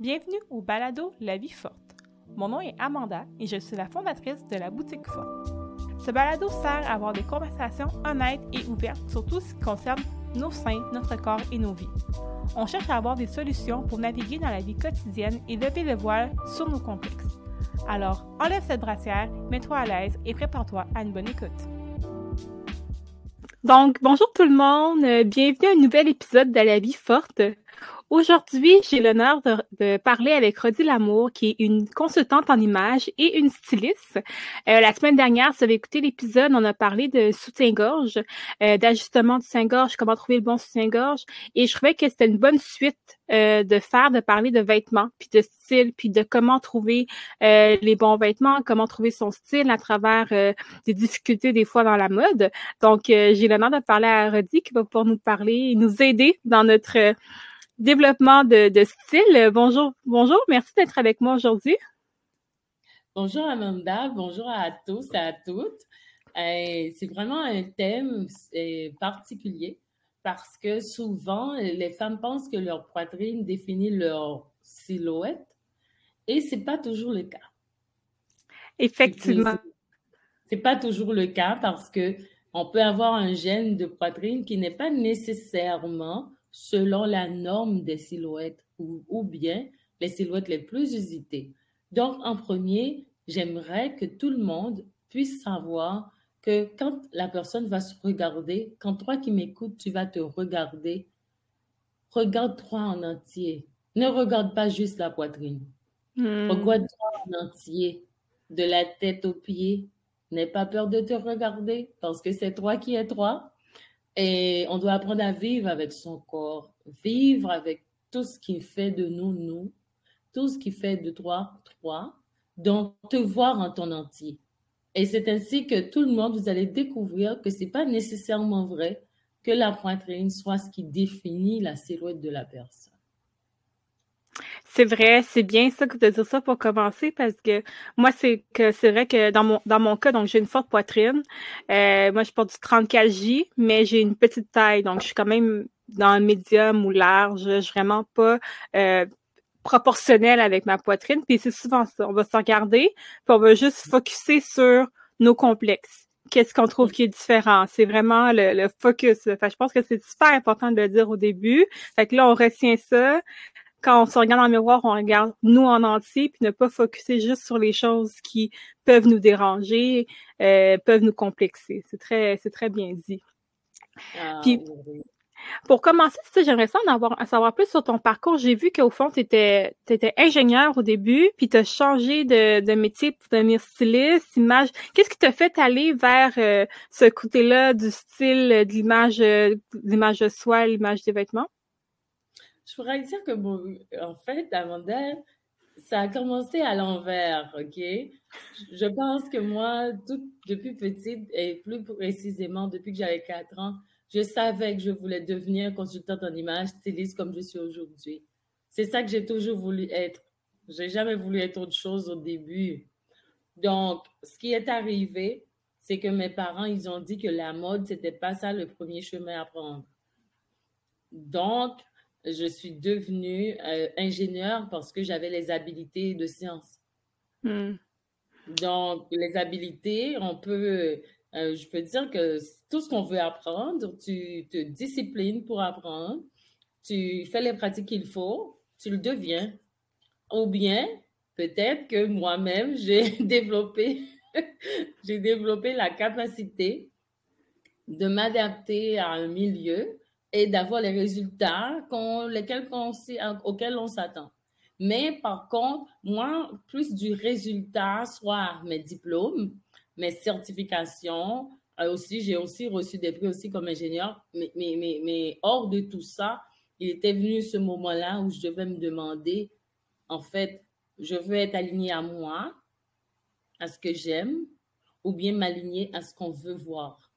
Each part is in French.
Bienvenue au balado La vie forte. Mon nom est Amanda et je suis la fondatrice de la boutique forte. Ce balado sert à avoir des conversations honnêtes et ouvertes sur tout ce qui concerne nos seins, notre corps et nos vies. On cherche à avoir des solutions pour naviguer dans la vie quotidienne et lever le voile sur nos complexes. Alors, enlève cette brassière, mets-toi à l'aise et prépare-toi à une bonne écoute. Donc, bonjour tout le monde, euh, bienvenue à un nouvel épisode de La vie forte. Aujourd'hui, j'ai l'honneur de, parler avec Rodi Lamour, qui est une consultante en images et une styliste. Euh, la semaine dernière, si vous avez écouté l'épisode, on a parlé de soutien-gorge, euh, d'ajustement du soutien-gorge, comment trouver le bon soutien-gorge. Et je trouvais que c'était une bonne suite euh, de faire, de parler de vêtements, puis de style, puis de comment trouver les bons vêtements, comment trouver son style à travers des difficultés des fois dans la mode. Donc, j'ai l'honneur de parler à Rodi qui va pouvoir nous parler nous aider dans notre développement de, style. Bonjour, bonjour, merci d'être avec moi aujourd'hui. Bonjour Amanda, bonjour à tous et à toutes. Euh, c'est vraiment un thème euh, particulier parce que souvent, les femmes pensent que leur poitrine définit leur silhouette et c'est pas toujours le cas. Effectivement. C'est pas toujours le cas parce que on peut avoir un gène de poitrine qui n'est pas nécessairement selon la norme des silhouettes ou, bien les silhouettes les plus usitées. Donc, en premier, j'aimerais que tout le monde puisse savoir que quand la personne va se regarder, quand toi qui m'écoutes, tu vas te regarder, regarde-toi en entier. Ne regarde pas juste la poitrine. Hmm. Regarde-toi en entier, de la tête aux pieds. N'aie pas peur de te regarder parce que c'est toi qui es toi et on doit apprendre à vivre avec son corps, vivre avec tout ce qui fait de nous, nous, tout ce qui fait de toi, toi, donc te voir en ton entier. Et c'est ainsi que tout le monde, vous allez découvrir que c'est pas nécessairement vrai que la poitrine soit ce qui définit la silhouette de la personne. C'est vrai, c'est bien ça que de dire ça pour commencer parce que moi, c'est que c'est vrai que dans mon dans mon cas, donc j'ai une forte poitrine. Euh, moi, je porte du 34J, mais j'ai une petite taille, donc je suis quand même dans le médium ou large. Je suis vraiment pas euh, proportionnelle avec ma poitrine. Puis c'est souvent ça. On va se regarder, puis on va juste focuser sur nos complexes. Qu'est-ce qu'on trouve qui est différent? C'est vraiment le, focus. Fait, je pense que c'est super important de le dire au début. Fait que là, on retient ça quand on se regarde dans le miroir, on regarde nous en entier, puis ne pas focuser juste sur les choses qui peuvent nous déranger, euh, peuvent nous complexer. C'est très, c'est très bien dit. Ah, puis, pour commencer, j'aimerais ça en avoir, savoir plus sur ton parcours. J'ai vu qu'au fond, tu étais, étais, ingénieur au début, puis tu as changé de, de, métier pour devenir styliste, image. Qu'est-ce qui t'a fait aller vers euh, ce côté-là du style, de l'image, euh, l'image de soi, l'image des vêtements? Je pourrais dire que, bon, en fait, Amanda, ça a commencé à l'envers, OK? Je pense que moi, depuis petite, et plus précisément depuis que j'avais 4 ans, je savais que je voulais devenir consultante en image, styliste comme je suis aujourd'hui. C'est ça que j'ai toujours voulu être. J'ai jamais voulu être autre chose au début. Donc, ce qui est arrivé, c'est que mes parents, ils ont dit que la mode, c'était pas ça le premier chemin à prendre. Donc, je suis devenue euh, ingénieure parce que j'avais les habilités de sciences. Hmm. Donc, les habilités, on peut, euh, je peux dire que tout ce qu'on veut apprendre, tu te disciplines pour apprendre, tu fais les pratiques qu'il faut, tu le deviens. Ou bien, peut-être que moi-même, j'ai développé, j'ai développé la capacité de m'adapter à un milieu et d'avoir les résultats auxquels on s'attend. Mais par contre, moi, plus du résultat, soit mes diplômes, mes certifications, euh, aussi, j'ai aussi reçu des prix aussi comme ingénieur, mais, mais, mais, mais hors de tout ça, il était venu ce moment-là où je devais me demander, en fait, je veux être aligné à moi, à ce que j'aime, ou bien m'aligner à ce qu'on veut voir.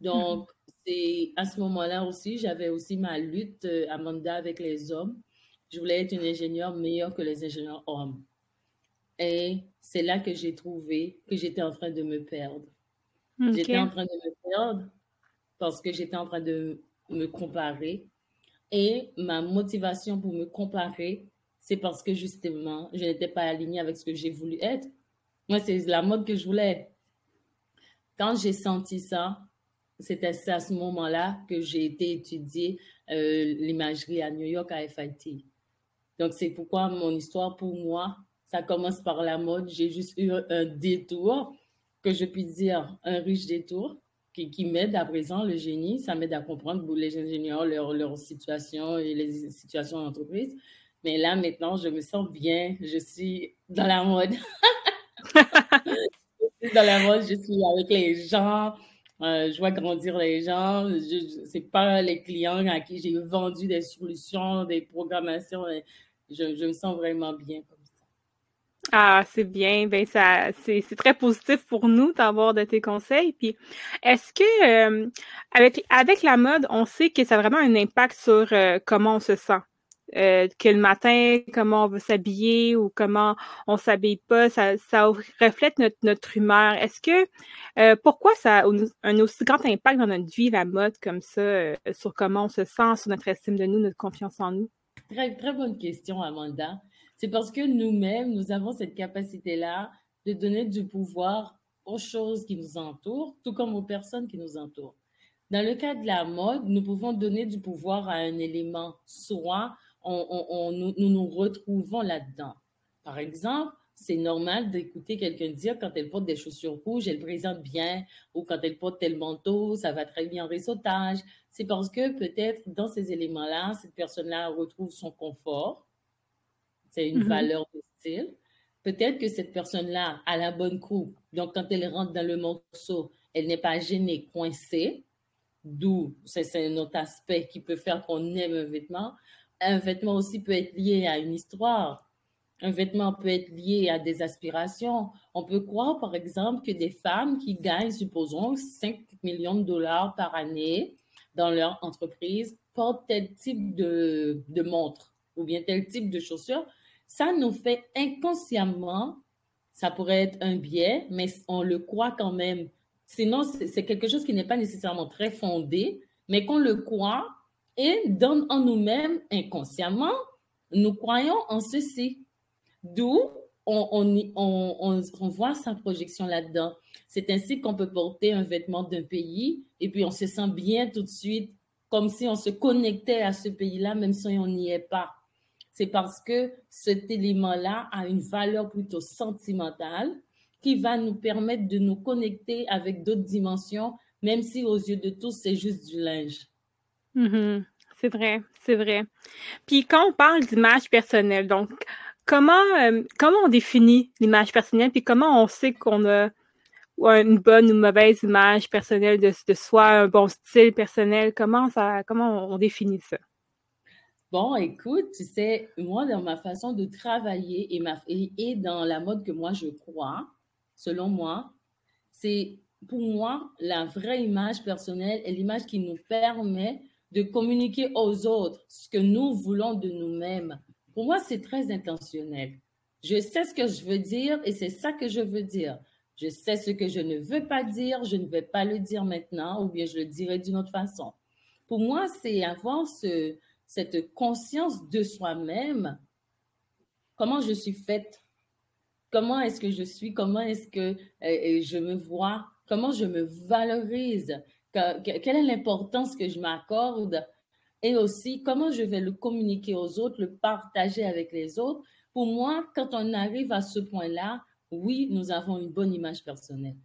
Donc, c'est à ce moment-là aussi, j'avais aussi ma lutte, euh, Amanda, avec les hommes. Je voulais être une ingénieure meilleure que les ingénieurs hommes. Et c'est là que j'ai trouvé que j'étais en train de me perdre. J'étais en train de me perdre parce que j'étais en train de me comparer. Et ma motivation pour me comparer, c'est parce que justement, je n'étais pas alignée avec ce que j'ai voulu être. Moi, c'est la mode que je voulais. Quand j'ai senti ça, c'était à ce moment-là que j'ai été étudier euh, l'imagerie à New York à FIT. Donc, c'est pourquoi mon histoire, pour moi, ça commence par la mode. J'ai juste eu un détour, que je puis dire un riche détour, qui, qui m'aide à présent, le génie. Ça m'aide à comprendre les ingénieurs, leur, leur situation et les situations d'entreprise. Mais là, maintenant, je me sens bien. Je suis dans la mode. je suis dans la mode, je suis avec les gens. Euh, je vois grandir les gens. Ce n'est pas les clients à qui j'ai vendu des solutions, des programmations. Je, je me sens vraiment bien comme ça. Ah, c'est bien. Ben, ça, c'est, très positif pour nous d'avoir de tes conseils. Puis, est-ce que, euh, avec, avec la mode, on sait que ça a vraiment un impact sur euh, comment on se sent? Euh, que le matin, comment on va s'habiller ou comment on s'habille pas, ça, reflète notre, notre humeur. Est-ce que euh, pourquoi ça a un aussi grand impact dans notre vie, la mode, comme ça, euh, sur comment on se sent, sur notre estime de nous, notre confiance en nous? Très, très bonne question, Amanda. C'est parce que nous-mêmes, nous avons cette capacité-là de donner du pouvoir aux choses qui nous entourent, tout comme aux personnes qui nous entourent. Dans le cas de la mode, nous pouvons donner du pouvoir à un élément, soit on, nous, nous, retrouvons là-dedans. Par exemple, c'est normal d'écouter quelqu'un dire quand elle porte des chaussures rouges, elle présente bien, ou quand elle porte tel manteau, ça va très bien en réseautage. C'est parce que peut-être dans ces éléments-là, cette personne-là retrouve son confort. C'est une mm-hmm. valeur de style. Peut-être que cette personne-là a la bonne coupe. Donc, quand elle rentre dans le morceau, elle n'est pas gênée, coincée. D'où, c'est un autre aspect qui peut faire qu'on aime un vêtement un vêtement aussi peut être lié à une histoire. Un vêtement peut être lié à des aspirations. On peut croire, par exemple, que des femmes qui gagnent, supposons, 5 millions de dollars par année dans leur entreprise portent tel type de, de montre ou bien tel type de chaussures. Ça nous fait inconsciemment, ça pourrait être un biais, mais on le croit quand même. Sinon, c'est quelque chose qui n'est pas nécessairement très fondé, mais qu'on le croit et dans, en nous-mêmes, inconsciemment, nous croyons en ceci. D'où on, voit sa projection là-dedans. C'est ainsi qu'on peut porter un vêtement d'un pays et puis on se sent bien tout de suite, comme si on se connectait à ce pays-là, même si on n'y est pas. C'est parce que cet élément-là a une valeur plutôt sentimentale qui va nous permettre de nous connecter avec d'autres dimensions, même si aux yeux de tous, c'est juste du linge. Mm-hmm. C'est vrai, c'est vrai. Puis quand on parle d'image personnelle, donc comment euh, comment on définit l'image personnelle, puis comment on sait qu'on a une bonne ou mauvaise image personnelle de, soi, un bon style personnel, comment ça comment on, définit ça? Bon, écoute, tu sais, moi, dans ma façon de travailler et, ma, dans la mode que moi je crois, selon moi, c'est pour moi la vraie image personnelle est l'image qui nous permet de communiquer aux autres ce que nous voulons de nous-mêmes. Pour moi, c'est très intentionnel. Je sais ce que je veux dire et c'est ça que je veux dire. Je sais ce que je ne veux pas dire, je ne vais pas le dire maintenant ou bien je le dirai d'une autre façon. Pour moi, c'est avoir ce, cette conscience de soi-même. Comment je suis faite? Comment est-ce que je suis? Comment est-ce que euh, euh, je me vois? Comment je me valorise? Quelle est l'importance que je m'accorde et aussi comment je vais le communiquer aux autres, le partager avec les autres. Pour moi, quand on arrive à ce point-là, oui, nous avons une bonne image personnelle.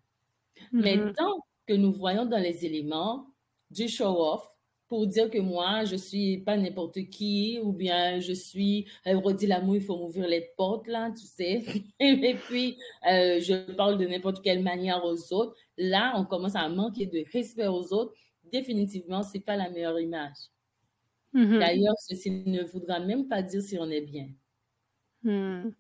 Mais mm-hmm. tant que nous voyons dans les éléments du show-off, pour dire que moi, je suis pas n'importe qui, ou bien je suis, euh, redit l'amour, il faut m'ouvrir les portes, là, tu sais. Et puis, euh, je parle de n'importe quelle manière aux autres. Là, on commence à manquer de respect aux autres. Définitivement, c'est pas la meilleure image. Mm-hmm. D'ailleurs, ceci ne voudra même pas dire si on est bien. Hmm.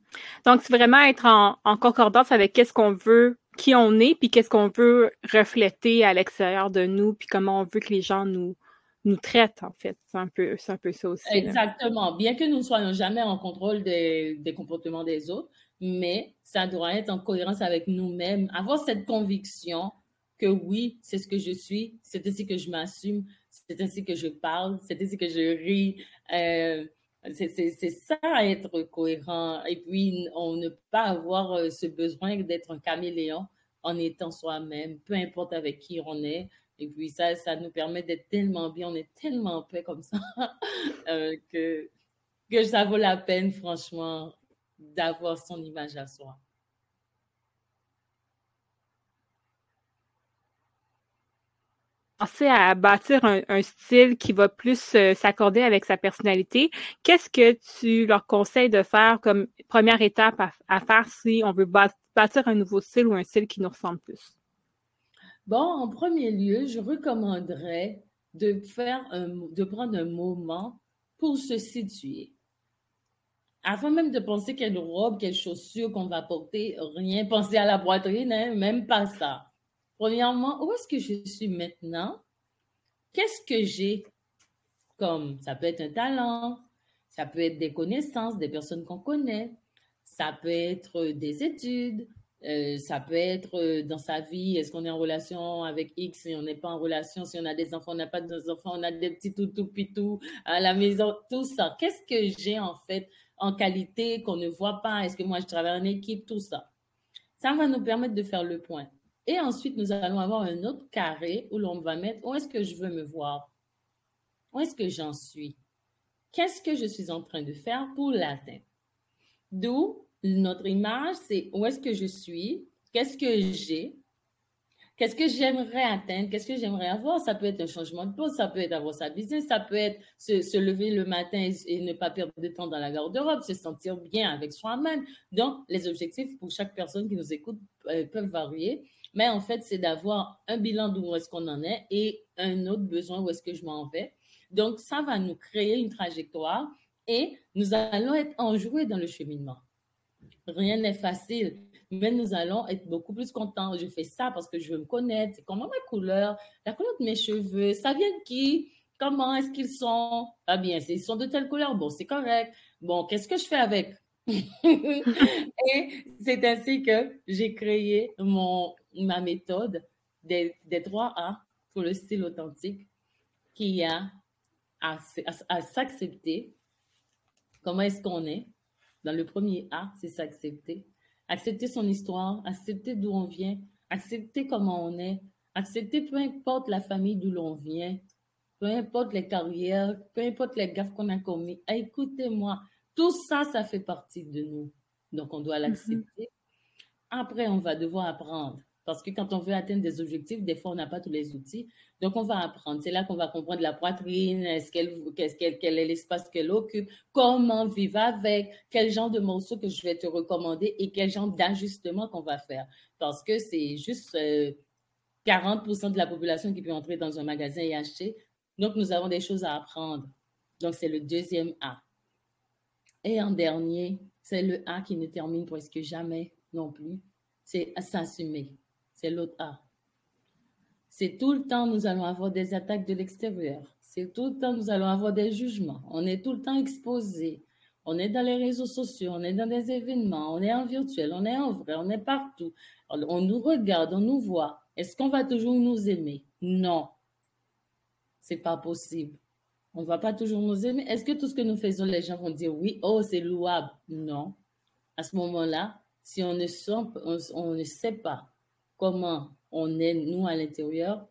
Donc, c'est vraiment être en, en concordance avec qu'est-ce qu'on veut, qui on est, puis qu'est-ce qu'on veut refléter à l'extérieur de nous, puis comment on veut que les gens nous, nous traite, en fait. C'est un peu, un peu ça aussi. Exactement. Bien que nous ne soyons jamais en contrôle des, des, comportements des autres, mais ça doit être en cohérence avec nous-mêmes. Avoir cette conviction que oui, c'est ce que je suis, c'est ainsi que je m'assume, c'est ainsi que je parle, c'est ainsi que je ris. Euh, C'est ça, être cohérent. Et puis, on ne pas avoir euh, ce besoin d'être un caméléon en étant soi-même, peu importe avec qui on est. Et puis, ça, ça nous permet d'être tellement bien, on est tellement en paix comme ça, euh, que, que ça vaut la peine, franchement, d'avoir son image à soi. penser à bâtir un, style qui va plus euh, s'accorder avec sa personnalité, qu'est-ce que tu leur conseilles de faire comme première étape à, faire si on veut bâtir un nouveau style ou un style qui nous ressemble plus? Bon, en premier lieu, je recommanderais de faire de prendre un moment pour se situer. Avant même de penser quelle robe, quelle chaussure qu'on va porter, rien penser à la poitrine, hein, même pas ça. Premièrement, où est-ce que je suis maintenant? Qu'est-ce que j'ai? Comme, ça peut être un talent, ça peut être des connaissances, des personnes qu'on connaît, ça peut être des études, euh, ça peut être euh, dans sa vie, est-ce qu'on est en relation avec X, si on n'est pas en relation, si on a des enfants, on n'a pas d'enfants, on a des petits toutous pitous à la maison, tout ça. Qu'est-ce que j'ai en fait en qualité qu'on ne voit pas? Est-ce que moi je travaille en équipe? Tout ça. Ça va nous permettre de faire le point. Et ensuite, nous allons avoir un autre carré où l'on va mettre où est-ce que je veux me voir? Où est-ce que j'en suis? Qu'est-ce que je suis en train de faire pour l'atteindre? D'où notre image, c'est où est-ce que je suis? Qu'est-ce que j'ai? Qu'est-ce que j'aimerais atteindre? Qu'est-ce que j'aimerais avoir? Ça peut être un changement de poste, ça peut être avoir sa business, ça peut être se, lever le matin et, ne pas perdre de temps dans la garde-robe, se sentir bien avec soi-même. Donc, les objectifs pour chaque personne qui nous écoute euh, peuvent varier. Mais en fait, c'est d'avoir un bilan d'où est-ce qu'on en est et un autre besoin où est-ce que je m'en vais. Donc, ça va nous créer une trajectoire et nous allons être enjoués dans le cheminement. Rien n'est facile, mais nous allons être beaucoup plus contents. Je fais ça parce que je veux me connaître. C'est comment ma couleur, la couleur de mes cheveux, ça vient de qui? Comment est-ce qu'ils sont? Ah bien, ils sont de telle couleur. Bon, c'est correct. Bon, qu'est-ce que je fais avec? et c'est ainsi que j'ai créé mon, ma méthode des, des 3 A pour le style authentique qui a à, à, s'accepter. Comment est-ce qu'on est? Dans le premier A, c'est s'accepter. Accepter son histoire, accepter d'où on vient, accepter comment on est, accepter peu importe la famille d'où l'on vient, peu importe les carrières, peu importe les gaffes qu'on a commis. Écoutez-moi, tout ça, ça fait partie de nous. Donc, on doit mm-hmm. l'accepter. Après, on va devoir apprendre parce que quand on veut atteindre des objectifs, des fois, on n'a pas tous les outils. Donc, on va apprendre. C'est là qu'on va comprendre la poitrine, est-ce qu'elle, qu'est-ce qu'elle, quel est l'espace qu'elle occupe, comment vivre avec, quel genre de morceaux que je vais te recommander et quel genre d'ajustement qu'on va faire. Parce que c'est juste 40% euh, de la population qui peut entrer dans un magasin et acheter. Donc, nous avons des choses à apprendre. Donc, c'est le deuxième A. Et en dernier, c'est le A qui ne termine presque jamais non plus. C'est s'assumer c'est l'autre A. C'est tout le temps, nous allons avoir des attaques de l'extérieur. C'est tout le temps, nous allons avoir des jugements. On est tout le temps exposé. On est dans les réseaux sociaux, on est dans des événements, on est en virtuel, on est en vrai, on est partout. On nous regarde, on nous voit. Est-ce qu'on va toujours nous aimer? Non. C'est pas possible. On va pas toujours nous aimer. Est-ce que tout ce que nous faisons, les gens vont dire oui, oh, c'est louable? Non. À ce moment-là, si ne, on ne sait pas comment on est, nous, à l'intérieur,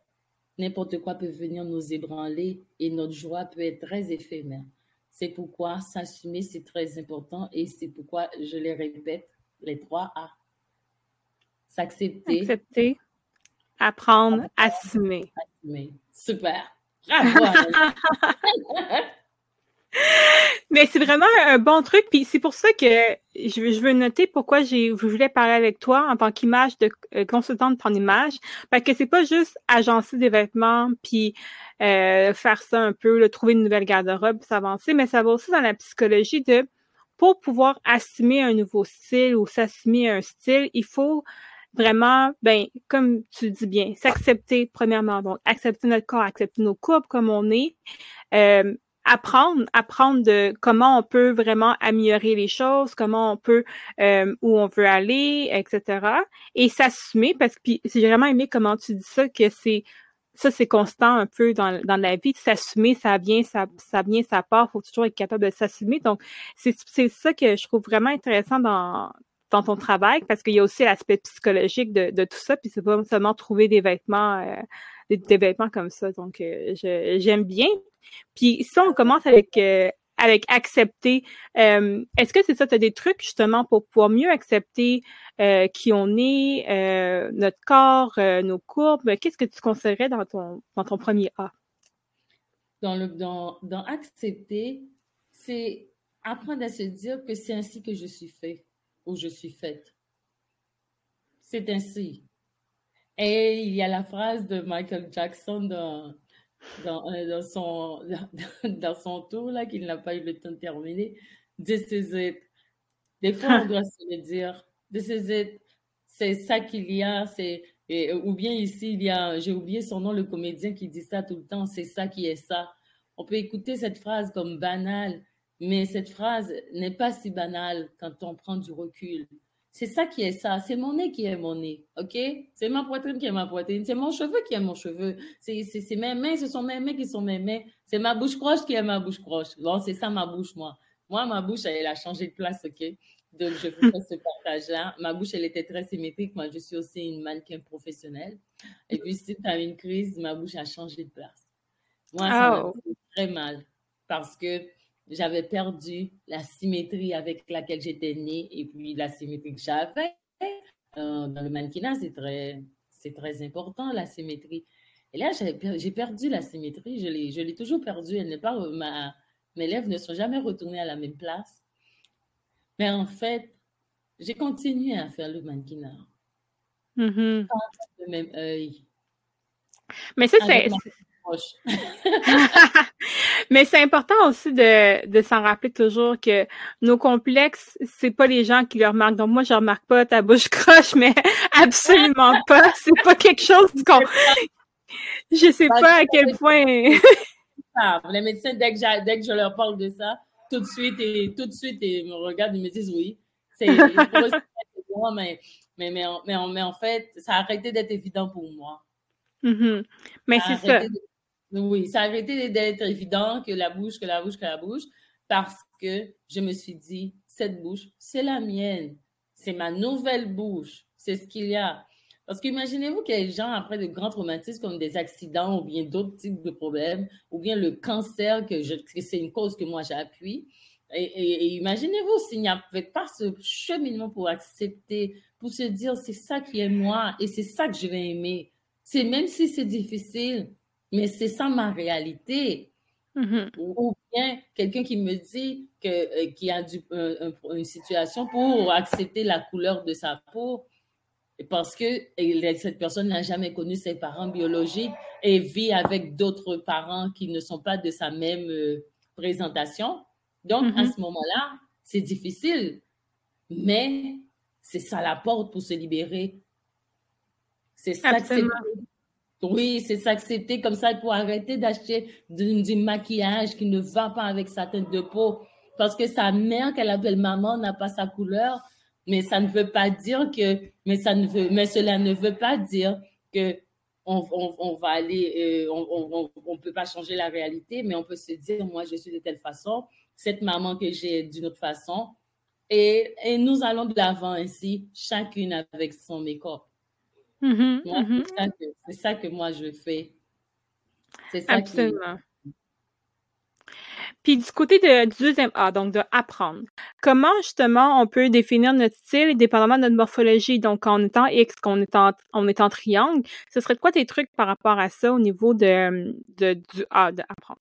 n'importe quoi peut venir nous ébranler et notre joie peut être très éphémère. C'est pourquoi s'assumer, c'est très important et c'est pourquoi je les répète, les trois A. S'accepter. Accepter, apprendre, assumer. assumer. Super. Mais c'est vraiment un bon truc, puis c'est pour ça que je, veux noter pourquoi j'ai je voulais parler avec toi en tant qu'image de euh, consultante ton image, parce que c'est pas juste agencer des vêtements puis euh, faire ça un peu, le trouver une nouvelle garde-robe, s'avancer, mais ça va aussi dans la psychologie de pour pouvoir assumer un nouveau style ou s'assumer un style, il faut vraiment, ben, comme tu dis bien, s'accepter premièrement. Donc, accepter notre corps, accepter nos courbes comme on est. Euh, apprendre, apprendre de comment on peut vraiment améliorer les choses, comment on peut, euh, où on veut aller, etc. Et s'assumer, parce que j'ai vraiment aimé comment tu dis ça, que c'est ça, c'est constant un peu dans, dans la vie. S'assumer, ça vient, ça, ça vient, ça part. faut toujours être capable de s'assumer. Donc, c'est ça que je trouve vraiment intéressant dans, dans ton travail parce qu'il y a aussi l'aspect psychologique de, de, tout ça. Puis c'est pas seulement trouver des vêtements, euh, des, vêtements comme ça. Donc, euh, j'aime bien. Puis si on commence avec euh, avec accepter. Euh, est-ce que c'est ça, tu as des trucs justement pour pouvoir mieux accepter euh, qui on est, euh, notre corps, nos courbes? Qu'est-ce que tu conseillerais dans ton, dans ton premier A? Dans, le, dans, dans accepter, c'est apprendre à se dire que c'est ainsi que je suis fait ou je suis faite. C'est ainsi. Et il y a la phrase de Michael Jackson dans dans, euh, dans, son, dans, son tour, là, qu'il n'a pas eu le temps de terminer. This is it. Des fois, on doit se le dire. This is it. C'est ça qu'il y a. C'est, ou bien ici, il y a, j'ai oublié son nom, le comédien qui dit ça tout le temps. C'est ça qui est ça. On peut écouter cette phrase comme banale, mais cette phrase n'est pas si banale quand on prend du recul. C'est ça qui est ça. C'est mon nez qui est mon nez. OK? C'est ma poitrine qui est ma poitrine. C'est mon cheveu qui est mon cheveu. C'est mes mains, ce sont mes mains qui sont mes mains. C'est ma bouche croche qui est ma bouche croche. Bon, c'est ça ma bouche, moi. Moi, ma bouche, elle, a changé de place, OK? Donc, je fais ce partage-là. Ma bouche, elle était très symétrique. Moi, je suis aussi une mannequin professionnelle. Et puis, si tu as une crise, ma bouche a changé de place. Moi, ça m'a oh. fait très mal parce que j'avais perdu la symétrie avec laquelle j'étais née et puis la symétrie que j'avais. Euh, dans le mannequinat, c'est très, c'est très important, la symétrie. Et là, j'ai perdu la symétrie. Je l'ai, je l'ai toujours perdue. Elle n'est pas, ma, mes lèvres ne sont jamais retournées à la même place. Mais en fait, j'ai continué à faire le mannequinat. Mm-hmm. le même œil. Mais ça, c'est. Mais c'est important aussi de, de s'en rappeler toujours que nos complexes, c'est pas les gens qui le remarquent. Donc moi, je remarque pas ta bouche croche, mais absolument pas. C'est pas quelque chose qu'on. Je sais bah, pas à quel point. les médecins, dès que, dès que je leur parle de ça, tout de suite, et tout de suite, ils me regardent, ils me disent oui. C'est mais, mais, mais, mais, mais, en fait, ça a arrêté d'être évident pour moi. Mm-hmm. Mais c'est ça. Oui, ça a arrêté d'être évident que la bouche, que la bouche, que la bouche, parce que je me suis dit, cette bouche, c'est la mienne. C'est ma nouvelle bouche. C'est ce qu'il y a. Parce qu'imaginez-vous qu'il y a des gens après de grands traumatismes comme des accidents ou bien d'autres types de problèmes, ou bien le cancer, que, c'est une cause que moi j'appuie. Et, imaginez-vous s'il n'y avait pas ce cheminement pour accepter, pour se dire c'est ça qui est moi et c'est ça que je vais aimer. C'est même si c'est difficile, mais c'est ça ma réalité. Mm-hmm. Ou, bien quelqu'un qui me dit que, euh, a du, une situation pour accepter la couleur de sa peau parce que cette personne n'a jamais connu ses parents biologiques et vit avec d'autres parents qui ne sont pas de sa même euh, présentation. Donc, à mm-hmm. ce moment-là, c'est difficile, mais c'est ça la porte pour se libérer. C'est ça oui, c'est s'accepter comme ça pour arrêter d'acheter du, maquillage qui ne va pas avec sa tête de peau. Parce que sa mère, qu'elle appelle maman, n'a pas sa couleur. Mais ça ne veut pas dire que, mais ça ne veut, mais cela ne veut pas dire que on, va aller, euh, on, peut pas changer la réalité, mais on peut se dire, moi, je suis de telle façon, cette maman que j'ai d'une autre façon. Et, et nous allons de l'avant ainsi, chacune avec son make-up. Mm-hmm, mm-hmm. C'est ça, que moi je fais. C'est ça Absolument. Puis du côté de, du deuxième A, donc de apprendre, comment justement on peut définir notre style dépendamment de notre morphologie? Donc en étant X, qu'on est en, on est en triangle, ce serait quoi tes trucs par rapport à ça au niveau de, de du A, de apprendre?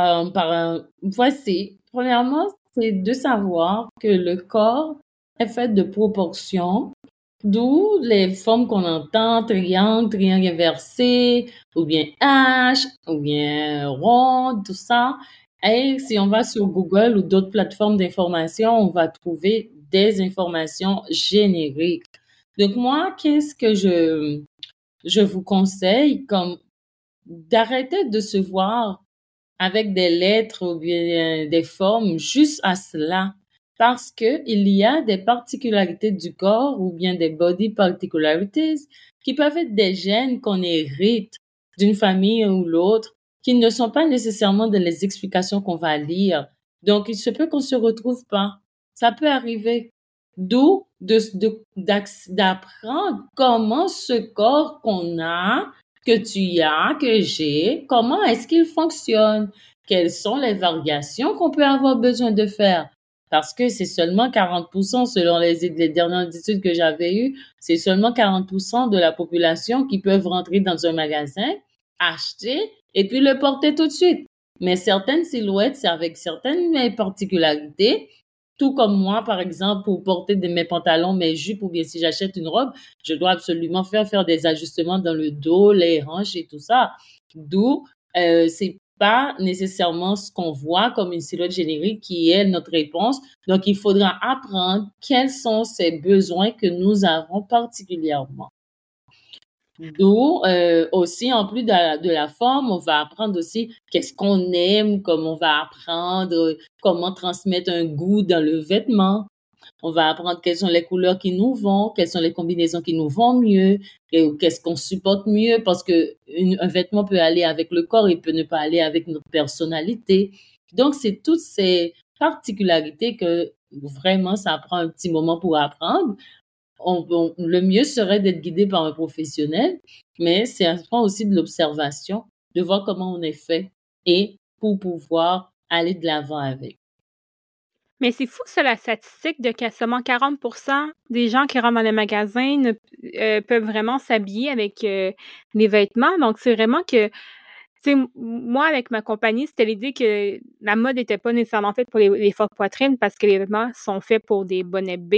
Euh, par, voici, premièrement, c'est de savoir que le corps est fait de proportions D'où les formes qu'on entend, triangle, triangle inversé, ou bien H, ou bien rond, tout ça. Et si on va sur Google ou d'autres plateformes d'information, on va trouver des informations génériques. Donc moi, qu'est-ce que je, je vous conseille comme d'arrêter de se voir avec des lettres ou bien des formes juste à cela? Parce que il y a des particularités du corps ou bien des body particularities qui peuvent être des gènes qu'on hérite d'une famille ou l'autre, qui ne sont pas nécessairement dans les explications qu'on va lire. Donc, il se peut qu'on se retrouve pas. Ça peut arriver. D'où? D'apprendre comment ce corps qu'on a, que tu as, que j'ai, comment est-ce qu'il fonctionne, quelles sont les variations qu'on peut avoir besoin de faire? Parce que c'est seulement 40% selon les, dernières études que j'avais eues, c'est seulement 40% de la population qui peuvent rentrer dans un magasin, acheter et puis le porter tout de suite. Mais certaines silhouettes, avec certaines particularités tout comme moi, par exemple, pour porter de mes pantalons, mes jupes, ou bien si j'achète une robe, je dois absolument faire faire des ajustements dans le dos, les hanches et tout ça. D'où euh, c'est pas nécessairement ce qu'on voit comme une silhouette générique qui est notre réponse. Donc, il faudra apprendre quels sont ces besoins que nous avons particulièrement. D'où euh, aussi, en plus de la, de la, forme, on va apprendre aussi qu'est-ce qu'on aime, comment on va apprendre comment transmettre un goût dans le vêtement. On va apprendre quelles sont les couleurs qui nous vont, quelles sont les combinaisons qui nous vont mieux, qu'est-ce qu'on supporte mieux, parce que un vêtement peut aller avec le corps, il peut ne pas aller avec notre personnalité. Donc, c'est toutes ces particularités que vraiment, ça prend un petit moment pour apprendre le mieux serait d'être guidé par un professionnel, mais c'est un aussi de l'observation, de voir comment on est fait et pour pouvoir aller de l'avant avec. Mais c'est fou, ça, la statistique de que seulement 40% des gens qui rentrent dans les magasins ne, euh, peuvent vraiment s'habiller avec euh, les vêtements. Donc, c'est vraiment que moi, avec ma compagnie, c'était l'idée que la mode n'était pas nécessairement faite pour les, les fortes poitrines parce que les vêtements sont faits pour des bonnets B,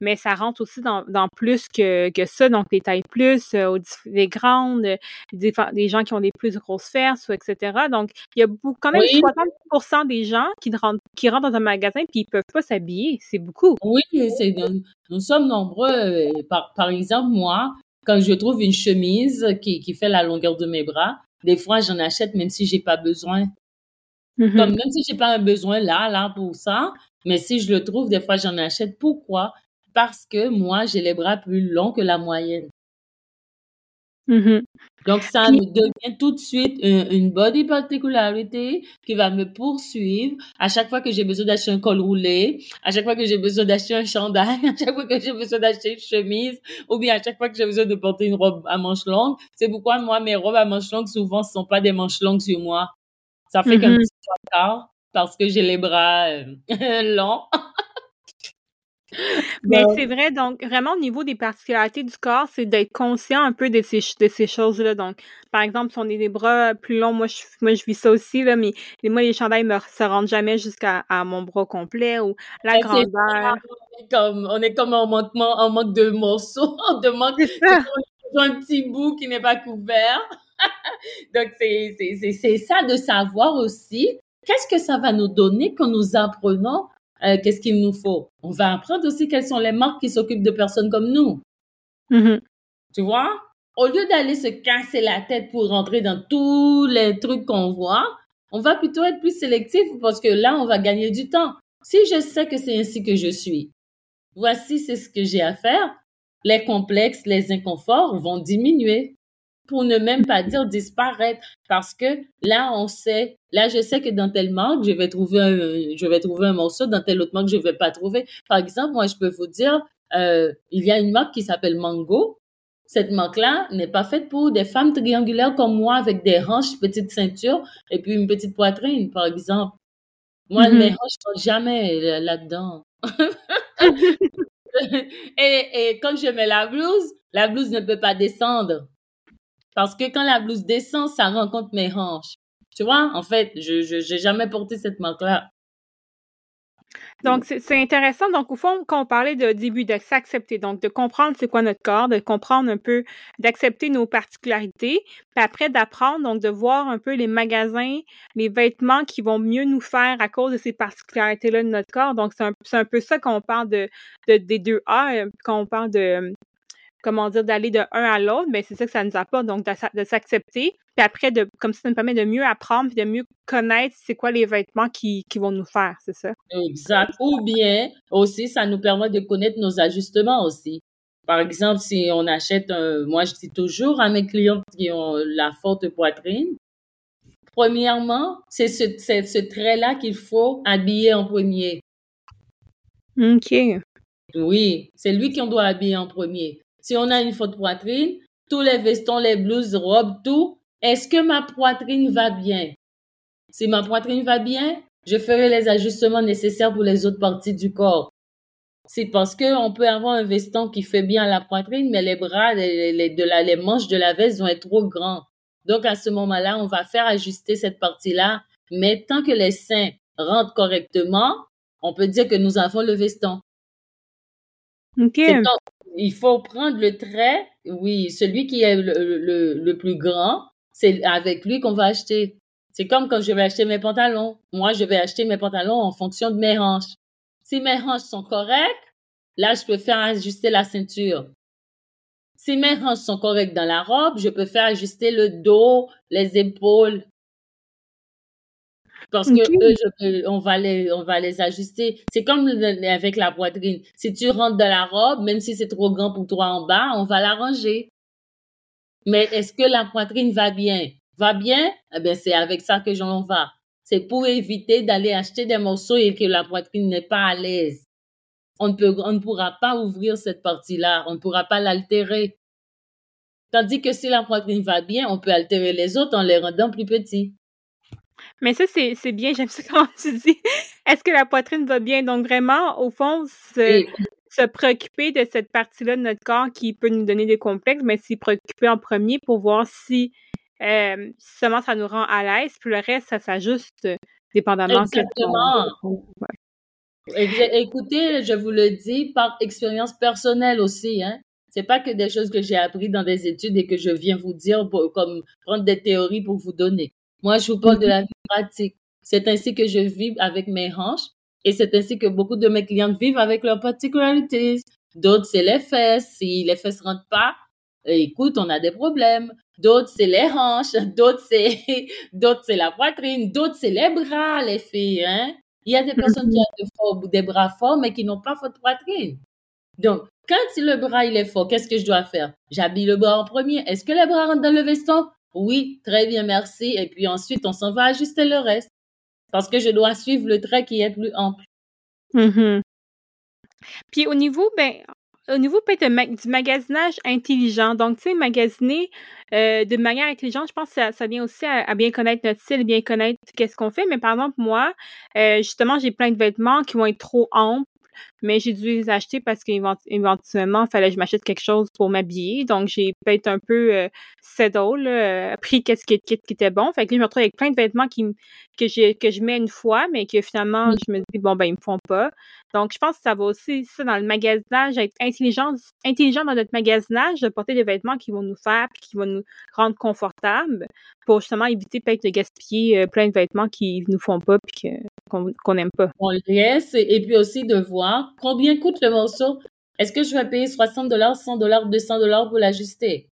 mais ça rentre aussi dans, plus que, que ça, donc les tailles plus, euh, les grandes, des, des, gens qui ont des plus grosses fesses, etc. Donc, il y a quand même 60% des gens qui rentrent, qui rentrent dans un magasin et ils peuvent pas s'habiller. C'est beaucoup. Oui, nous, nous sommes nombreux. Euh, par, par exemple, moi, quand je trouve une chemise qui, qui fait la longueur de mes bras, des fois, j'en achète même si j'ai pas besoin. Mm-hmm. Comme même si j'ai pas un besoin là, là pour ça, mais si je le trouve, des fois, j'en achète. Pourquoi? Parce que moi, j'ai les bras plus longs que la moyenne. Mm-hmm. Donc, ça me devient tout de suite une, body particularity qui va me poursuivre à chaque fois que j'ai besoin d'acheter un col roulé, à chaque fois que j'ai besoin d'acheter un chandail, à chaque fois que j'ai besoin d'acheter une chemise, ou bien à chaque fois que j'ai besoin de porter une robe à manches longues. C'est pourquoi moi, mes robes à manches longues, souvent, ne sont pas des manches longues sur moi. Ça fait qu'un mm-hmm. petit temps parce que j'ai les bras euh, longs. Mais c'est vrai, donc vraiment au niveau des particularités du corps, c'est d'être conscient un peu de ces, de ces choses-là. Donc, par exemple, si on a des bras plus longs, moi je, moi, je vis ça aussi, là, mais moi, les chandails ne se rendent jamais jusqu'à à mon bras complet ou la grandeur. Comme, on est comme en manque, en manque de morceaux, de manque un petit bout qui n'est pas couvert. donc, c'est ça de savoir aussi qu'est-ce que ça va nous donner quand nous apprenons euh, qu'est-ce qu'il nous faut? On va apprendre aussi quelles sont les marques qui s'occupent de personnes comme nous. Mm-hmm. Tu vois? Au lieu d'aller se casser la tête pour rentrer dans tous les trucs qu'on voit, on va plutôt être plus sélectif parce que là, on va gagner du temps. Si je sais que c'est ainsi que je suis, voici c'est ce que j'ai à faire, les complexes, les inconforts vont diminuer pour ne même pas dire disparaître parce que là on sait là je sais que dans telle marque je vais trouver un, je vais trouver un morceau dans telle autre marque je vais pas trouver par exemple moi je peux vous dire euh, il y a une marque qui s'appelle Mango cette marque-là n'est pas faite pour des femmes triangulaires comme moi avec des hanches, petite ceinture et puis une petite poitrine, par exemple. Moi, mm-hmm. mes hanches sont jamais là-dedans. et, et quand je mets la blouse, la blouse ne peut pas descendre. Parce que quand la blouse descend, ça rencontre mes hanches. Tu vois, en fait, je n'ai jamais porté cette marque-là. Donc, c'est intéressant. Donc, au fond, quand on parlait de début, de s'accepter, donc de comprendre c'est quoi notre corps, de comprendre un peu, d'accepter nos particularités, puis après d'apprendre, donc de voir un peu les magasins, les vêtements qui vont mieux nous faire à cause de ces particularités-là de notre corps. Donc, c'est un, un, peu ça quand on parle de, de des deux A, euh, quand on parle de comment dire, d'aller de un à l'autre, ben c'est ça que ça nous apporte. Donc, de, s'accepter. Puis après, de, comme ça, ça nous permet de mieux apprendre puis de mieux connaître c'est quoi les vêtements qui, qui vont nous faire, c'est ça? Exact. Ou bien, aussi, ça nous permet de connaître nos ajustements aussi. Par exemple, si on achète un, moi je dis toujours à mes clients qui ont la forte poitrine, premièrement, c'est ce, ce trait-là qu'il faut habiller en premier. OK. Oui, c'est lui qu'on doit habiller en premier. Si on a une forte poitrine, tous les vestons, les blouses, robes, tout, est-ce que ma poitrine va bien? Si ma poitrine va bien, je ferai les ajustements nécessaires pour les autres parties du corps. C'est parce que on peut avoir un veston qui fait bien la poitrine, mais les bras, les, de la, les manches de la veste vont être trop grands. Donc, à ce moment-là, on va faire ajuster cette partie-là. Mais tant que les seins rentrent correctement, on peut dire que nous avons le veston. OK. Il faut prendre le trait, oui, celui qui est le, le, le plus grand, c'est avec lui qu'on va acheter. C'est comme quand je vais acheter mes pantalons. Moi, je vais acheter mes pantalons en fonction de mes hanches. Si mes hanches sont correctes, là, je peux faire ajuster la ceinture. Si mes hanches sont correctes dans la robe, je peux faire ajuster le dos, les épaules. Parce que on va les, on va les ajuster. C'est comme avec la poitrine. Si tu rentres dans la robe, même si c'est trop grand pour toi en bas, on va l'arranger. Mais est-ce que la poitrine va bien? Va bien? Eh bien, c'est avec ça que j'en va. C'est pour éviter d'aller acheter des morceaux et que la poitrine n'est pas à l'aise. On ne, peut, on ne pourra pas ouvrir cette partie-là, on ne pourra pas l'altérer. Tandis que si la poitrine va bien, on peut altérer les autres en les rendant plus petits. Mais ça, c'est bien, j'aime ça quand tu dis. Est-ce que la poitrine va bien? Donc, vraiment, au fond, se, se préoccuper de cette partie-là de notre corps qui peut nous donner des complexes, mais s'y préoccuper en premier pour voir si euh, seulement ça nous rend à l'aise, puis le reste, ça s'ajuste dépendamment. Exactement. Écoutez, je vous le dis par expérience personnelle aussi, hein. C'est pas que des choses que j'ai appris dans des études et que je viens vous dire pour, comme prendre des théories pour vous donner. Moi, je vous parle de la vie pratique. C'est ainsi que je vis avec mes hanches et c'est ainsi que beaucoup de mes clientes vivent avec leurs particularités. D'autres, c'est les fesses. Si les fesses rentrent pas, écoute, on a des problèmes. D'autres, c'est les hanches. D'autres, c'est, d'autres, c'est la poitrine. D'autres, c'est les bras, les filles, hein. Il y a des personnes qui ont des, bras forts, mais qui n'ont pas de poitrine. Donc, quand le bras, il est fort, qu'est-ce que je dois faire? J'habille le bras en premier. Est-ce que les bras rentrent dans le veston? Oui, très bien, merci. Et puis ensuite, on s'en va ajuster le reste. Parce que je dois suivre le trait qui est plus ample. Mm-hmm. Puis au niveau, ben, au niveau peut-être du magasinage intelligent, donc tu sais, magasiner euh, de manière intelligente, je pense que ça, ça vient aussi à, bien connaître notre style, bien connaître qu'est-ce qu'on fait. Mais par exemple, moi, euh, justement, j'ai plein de vêtements qui vont être trop amples mais j'ai dû les acheter parce qu'éventuellement, il fallait que je m'achète quelque chose pour m'habiller. Donc, j'ai peut-être un peu euh, settle, euh, pris qu'est-ce qui, qui, était bon. Fait que là, je me retrouve avec plein de vêtements qui, que, je, que je mets une fois, mais que finalement, je me dis, bon, ben, ils me font pas. Donc, je pense que ça va aussi, ça, dans le magasinage, être intelligent, intelligent dans notre magasinage, de porter des vêtements qui vont nous faire puis qui vont nous rendre confortables pour justement éviter peut-être de gaspiller euh, plein de vêtements qui nous font pas puis qu'on n'aime pas. On laisse et puis aussi de voir combien coûte le morceau. Est-ce que je vais payer 60 dollars, 100 dollars, 200 dollars pour l'ajuster?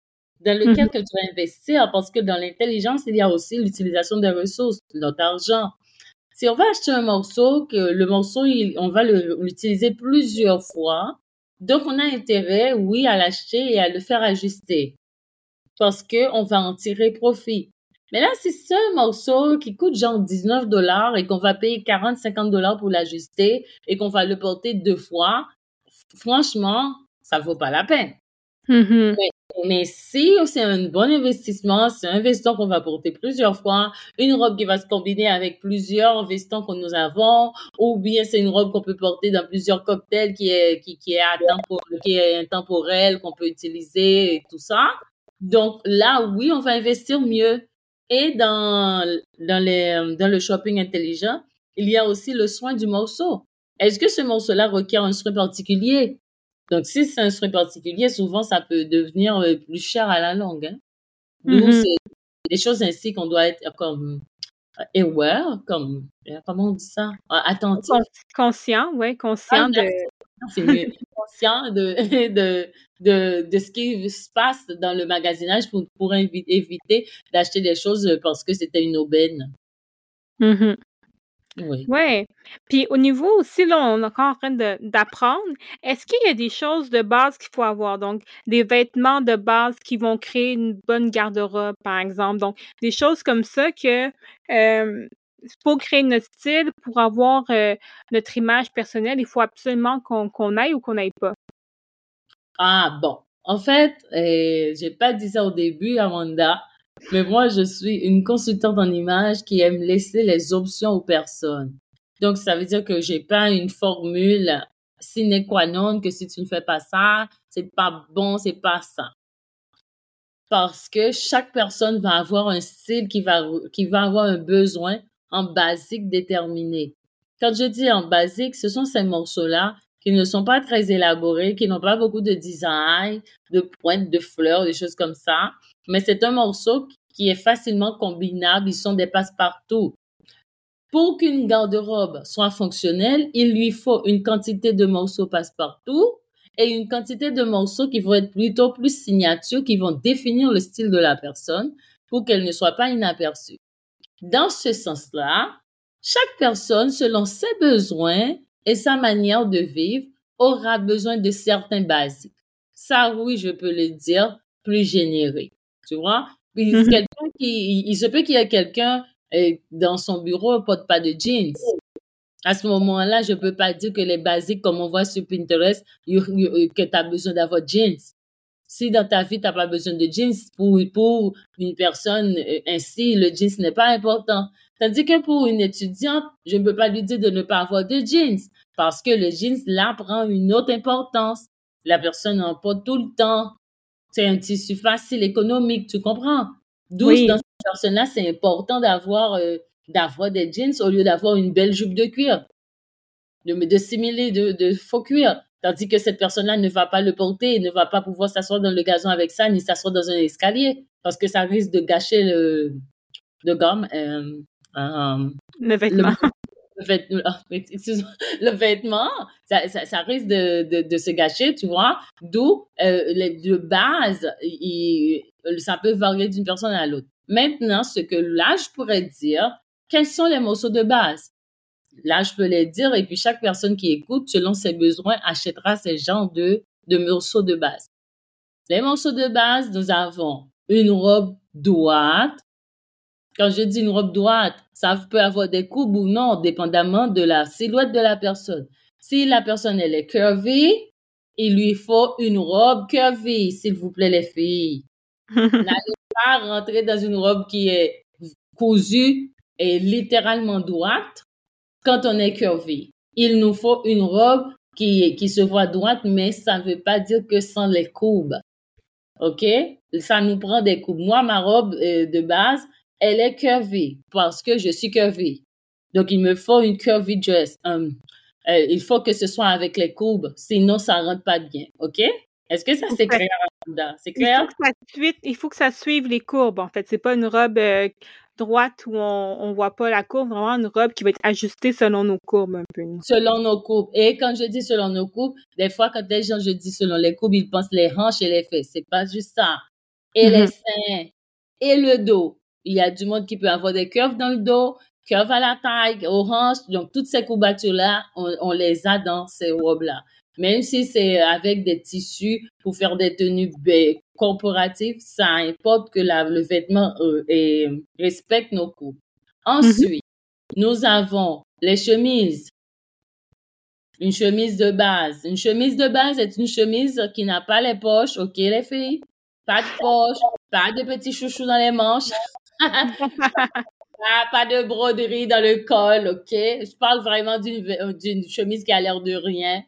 Dans lequel mm-hmm. que tu vas investir, parce que dans l'intelligence, il y a aussi l'utilisation des ressources, notre argent. Si on va acheter un morceau, que le morceau, on va l'utiliser plusieurs fois, donc on a intérêt, oui, à l'acheter et à le faire ajuster, parce que on va en tirer profit. Mais là, si c'est un morceau qui coûte genre 19 dollars et qu'on va payer 40, 50 dollars pour l'ajuster et qu'on va le porter deux fois, franchement, ça vaut pas la peine. Mm-hmm. mais, si c'est un bon investissement, c'est un veston qu'on va porter plusieurs fois, une robe qui va se combiner avec plusieurs vestons que nous avons, ou bien c'est une robe qu'on peut porter dans plusieurs cocktails qui est, qui, qui est, qui est intemporel, qu'on peut utiliser et tout ça. Donc là, oui, on va investir mieux. Et dans, dans, les, dans le shopping intelligent, il y a aussi le soin du morceau. Est-ce que ce morceau-là requiert un soin particulier? Donc, si c'est un soin particulier, souvent, ça peut devenir euh, plus cher à la longue. Hein? Mm-hmm. c'est des choses ainsi qu'on doit être comme euh, aware, comme, euh, comment on dit ça? Attentif. Conscient, oui, conscient de... C'est conscient de, de, de, de ce qui se passe dans le magasinage pour, pour éviter d'acheter des choses parce que c'était une aubaine. Mm-hmm. Oui. Ouais. Puis au niveau aussi, là, on est encore en train d'apprendre. Est-ce qu'il y a des choses de base qu'il faut avoir? Donc, des vêtements de base qui vont créer une bonne garde-robe, par exemple. Donc, des choses comme ça que euh, pour créer notre style, pour avoir euh, notre image personnelle, il faut absolument qu'on aille ou qu'on n'aille pas. Ah bon. En fait, euh, j'ai pas dit ça au début, Amanda. Mais moi, je suis une consultante en image qui aime laisser les options aux personnes. Donc, ça veut dire que j'ai pas une formule sine qua non que si tu ne fais pas ça, c'est pas bon, c'est pas ça. Parce que chaque personne va avoir un style qui va, qui va avoir un besoin en basique déterminé. Quand je dis en basique, ce sont ces morceaux-là qui ne sont pas très élaborés, qui n'ont pas beaucoup de design, de pointes, de fleurs, des choses comme ça. Mais c'est un morceau qui est facilement combinable. Ils sont des passe-partout. Pour qu'une garde-robe soit fonctionnelle, il lui faut une quantité de morceaux passe-partout et une quantité de morceaux qui vont être plutôt plus signatures, qui vont définir le style de la personne pour qu'elle ne soit pas inaperçue. Dans ce sens-là, chaque personne, selon ses besoins, et sa manière de vivre aura besoin de certains basiques. Ça, oui, je peux le dire, plus généré. Tu vois? Mhm. il se peut qu'il y ait quelqu'un euh, dans son bureau porte pas de jeans. À ce moment-là, je peux pas dire que les basiques, comme on voit sur Pinterest, que tu as besoin d'avoir jeans. Si dans ta vie, tu n'as pas besoin de jeans, pour, pour une personne euh, ainsi, le jeans n'est pas important. Tandis que pour une étudiante, je ne peux pas lui dire de ne pas avoir de jeans parce que le jeans, là, prend une autre importance. La personne en porte tout le temps. C'est un tissu facile, économique, tu comprends? D'où, dans cette personne-là, c'est important d'avoir euh, d'avoir des jeans au lieu d'avoir une belle jupe de cuir, de, de simuler de, de faux cuir. Tandis que cette personne-là ne va pas le porter et ne va pas pouvoir s'asseoir dans le gazon avec ça, ni s'asseoir dans un escalier, parce que ça risque de gâcher le, le gomme, euh, le vêtement. Le, vêtement, ça, ça, risque de, de, de, se gâcher, tu vois. D'où, euh, de base, il, ça peut varier d'une personne à l'autre. Maintenant, ce que là, je pourrais dire, quels sont les morceaux de base? Là, je peux les dire, et puis chaque personne qui écoute, selon ses besoins, achètera ces genres de, de morceaux de base. Les morceaux de base, nous avons une robe droite, quand je dis une robe droite, ça peut avoir des courbes ou non, dépendamment de la silhouette de la personne. Si la personne, elle est curvy, il lui faut une robe curvy, s'il vous plaît, les filles. N'allez pas rentrer dans une robe qui est cousue et littéralement droite quand on est curvy. Il nous faut une robe qui, qui se voit droite, mais ça ne veut pas dire que sans les courbes. OK? Ça nous prend des courbes. Moi, ma robe euh, de base, elle est curvy parce que je suis curvy. Donc, il me faut une curvy dress. Um, euh, il faut que ce soit avec les courbes, sinon ça rentre pas bien. OK? Est-ce que ça c'est clair, C'est clair? Il faut, que ça suive, il faut que ça suive les courbes, en fait. C'est pas une robe euh, droite où on, on voit pas la courbe, vraiment une robe qui va être ajustée selon nos courbes un peu. Selon nos courbes. Et quand je dis selon nos courbes, des fois, quand les gens, je dis selon les courbes, ils pensent les hanches et les fesses. C'est pas juste ça. Et les mm-hmm. seins. Et le dos. Il y a du monde qui peut avoir des curves dans le dos, curves à la taille, hanches. Donc, toutes ces courbatures-là, on, les a dans ces robes-là. Même si c'est avec des tissus pour faire des tenues corporatives, ça importe que le vêtement euh, respecte nos coups. Ensuite, nous avons les chemises. Une chemise de base. Une chemise de base est une chemise qui n'a pas les poches, ok les filles? Pas de poches, pas de petits chouchous dans les manches. Ah, pas de broderie dans le col, ok? Je parle vraiment d'une chemise qui a l'air de rien.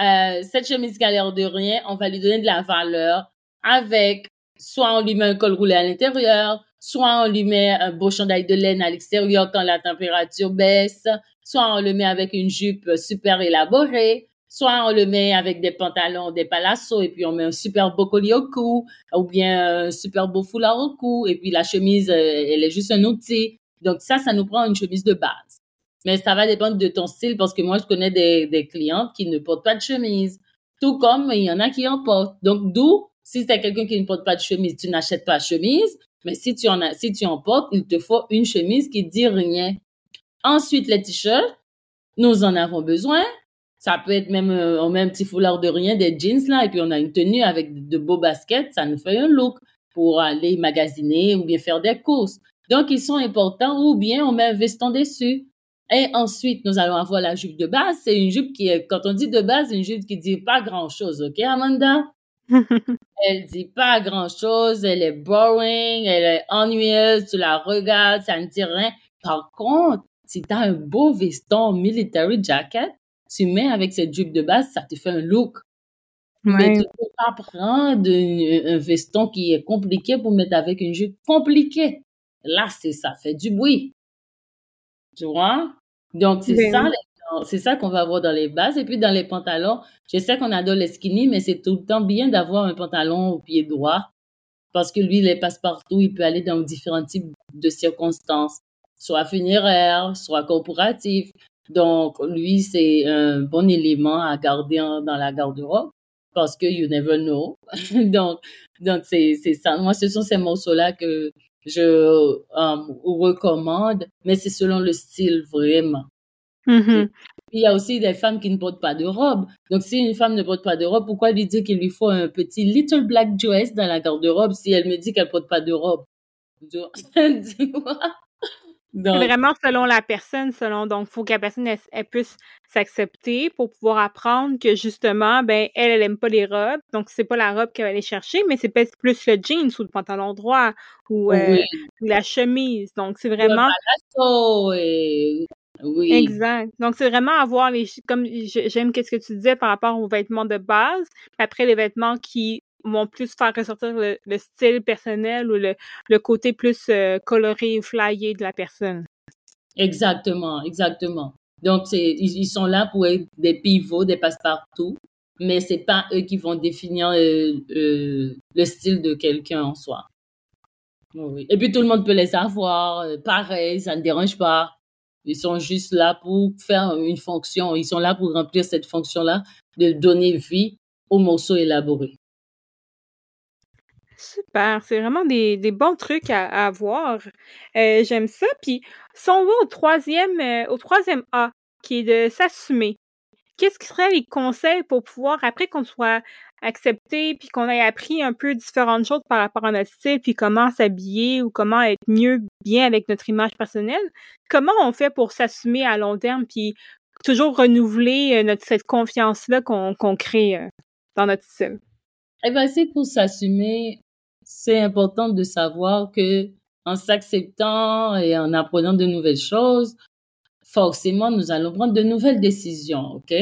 Euh, cette chemise qui a l'air de rien, on va lui donner de la valeur avec, soit on lui met un col roulé à l'intérieur, soit on lui met un beau chandail de laine à l'extérieur quand la température baisse, soit on le met avec une jupe super élaborée, soit on le met avec des pantalons, des palassos, et puis on met un super beau collier au cou, ou bien un super beau foulard au cou, et puis la chemise, euh, elle est juste un outil. Donc ça, ça nous prend une chemise de base. Mais ça va dépendre de ton style, parce que moi, je connais des, des clientes qui ne portent pas de chemise. Tout comme il y en a qui en portent. Donc, d'où, si c'est quelqu'un qui ne porte pas de chemise, tu n'achètes pas de chemise. Mais si tu en as, si tu en portes, il te faut une chemise qui dit rien. Ensuite, les t-shirts, nous en avons besoin. Ça peut être même, euh, on met un petit foulard de rien, des jeans là, et puis on a une tenue avec de beaux baskets, ça nous fait un look pour aller magasiner ou bien faire des courses. Donc, ils sont importants ou bien on met un veston dessus. Et ensuite, nous allons avoir la jupe de base. C'est une jupe qui est, quand on dit de base, une jupe qui dit pas grand chose. OK, Amanda? elle dit pas grand chose. Elle est boring. Elle est ennuyeuse. Tu la regardes. Ça ne dit rien. Par contre, si tu as un beau veston military jacket, tu mets avec cette jupe de base, ça te fait un look. Mais tu ne peux pas prendre un veston qui est compliqué pour mettre avec une jupe compliquée. Là, c'est ça fait du bruit. Tu vois? Donc, c'est ben ça, c'est ça qu'on va avoir dans les bases. Et puis, dans les pantalons, je sais qu'on adore les skinny, mais c'est tout le temps bien d'avoir un pantalon au pied droit parce que lui, il est passe-partout. Il peut aller dans différents types de circonstances, soit funéraire, soit corporatif. Donc, lui, c'est un bon élément à garder dans la garde-robe parce que you never know. donc, donc c'est ça. Moi, ce sont ces morceaux-là que je euh, recommande, mais c'est selon le style vraiment. Mm-hmm. Il y a aussi des femmes qui ne portent pas de robe. Donc, si une femme ne porte pas de robe, pourquoi lui dire qu'il lui faut un petit little black dress dans la garde-robe si elle me dit qu'elle porte pas de robe? Tu vois? Vraiment selon la personne, selon donc faut que la personne elle, puisse s'accepter pour pouvoir apprendre que justement ben elle elle aime pas les robes donc c'est pas la robe qu'elle va aller chercher mais c'est peut-être plus le jean ou le pantalon droit ou euh, la chemise donc c'est vraiment oui. Exact. Donc, c'est vraiment avoir les. Comme j'aime qu'est-ce que tu disais par rapport aux vêtements de base. Après, les vêtements qui vont plus faire ressortir le, style personnel ou le, côté plus euh, coloré ou flyé de la personne. Exactement, exactement. Donc, ils, sont là pour être des pivots, des passe-partout, mais c'est pas eux qui vont définir euh, euh, le style de quelqu'un en soi. Et puis, tout le monde peut les avoir, pareil, ça ne dérange pas. Ils sont juste là pour faire une fonction. Ils sont là pour remplir cette fonction-là de donner vie aux morceaux élaborés. Super, c'est vraiment des, des bons trucs à, à avoir. Euh, j'aime ça. Puis, si on va au troisième, euh, au troisième A, qui est de s'assumer, qu'est-ce qui seraient les conseils pour pouvoir, après qu'on soit accepté, puis qu'on ait appris un peu différentes choses par rapport à notre style, puis comment s'habiller ou comment être mieux bien avec notre image personnelle, comment on fait pour s'assumer à long terme, puis toujours renouveler euh, notre, cette confiance-là qu'on qu'on crée dans notre style? Eh bien, c'est pour s'assumer, c'est important de savoir que en s'acceptant et en apprenant de nouvelles choses, forcément, nous allons prendre de nouvelles décisions, OK?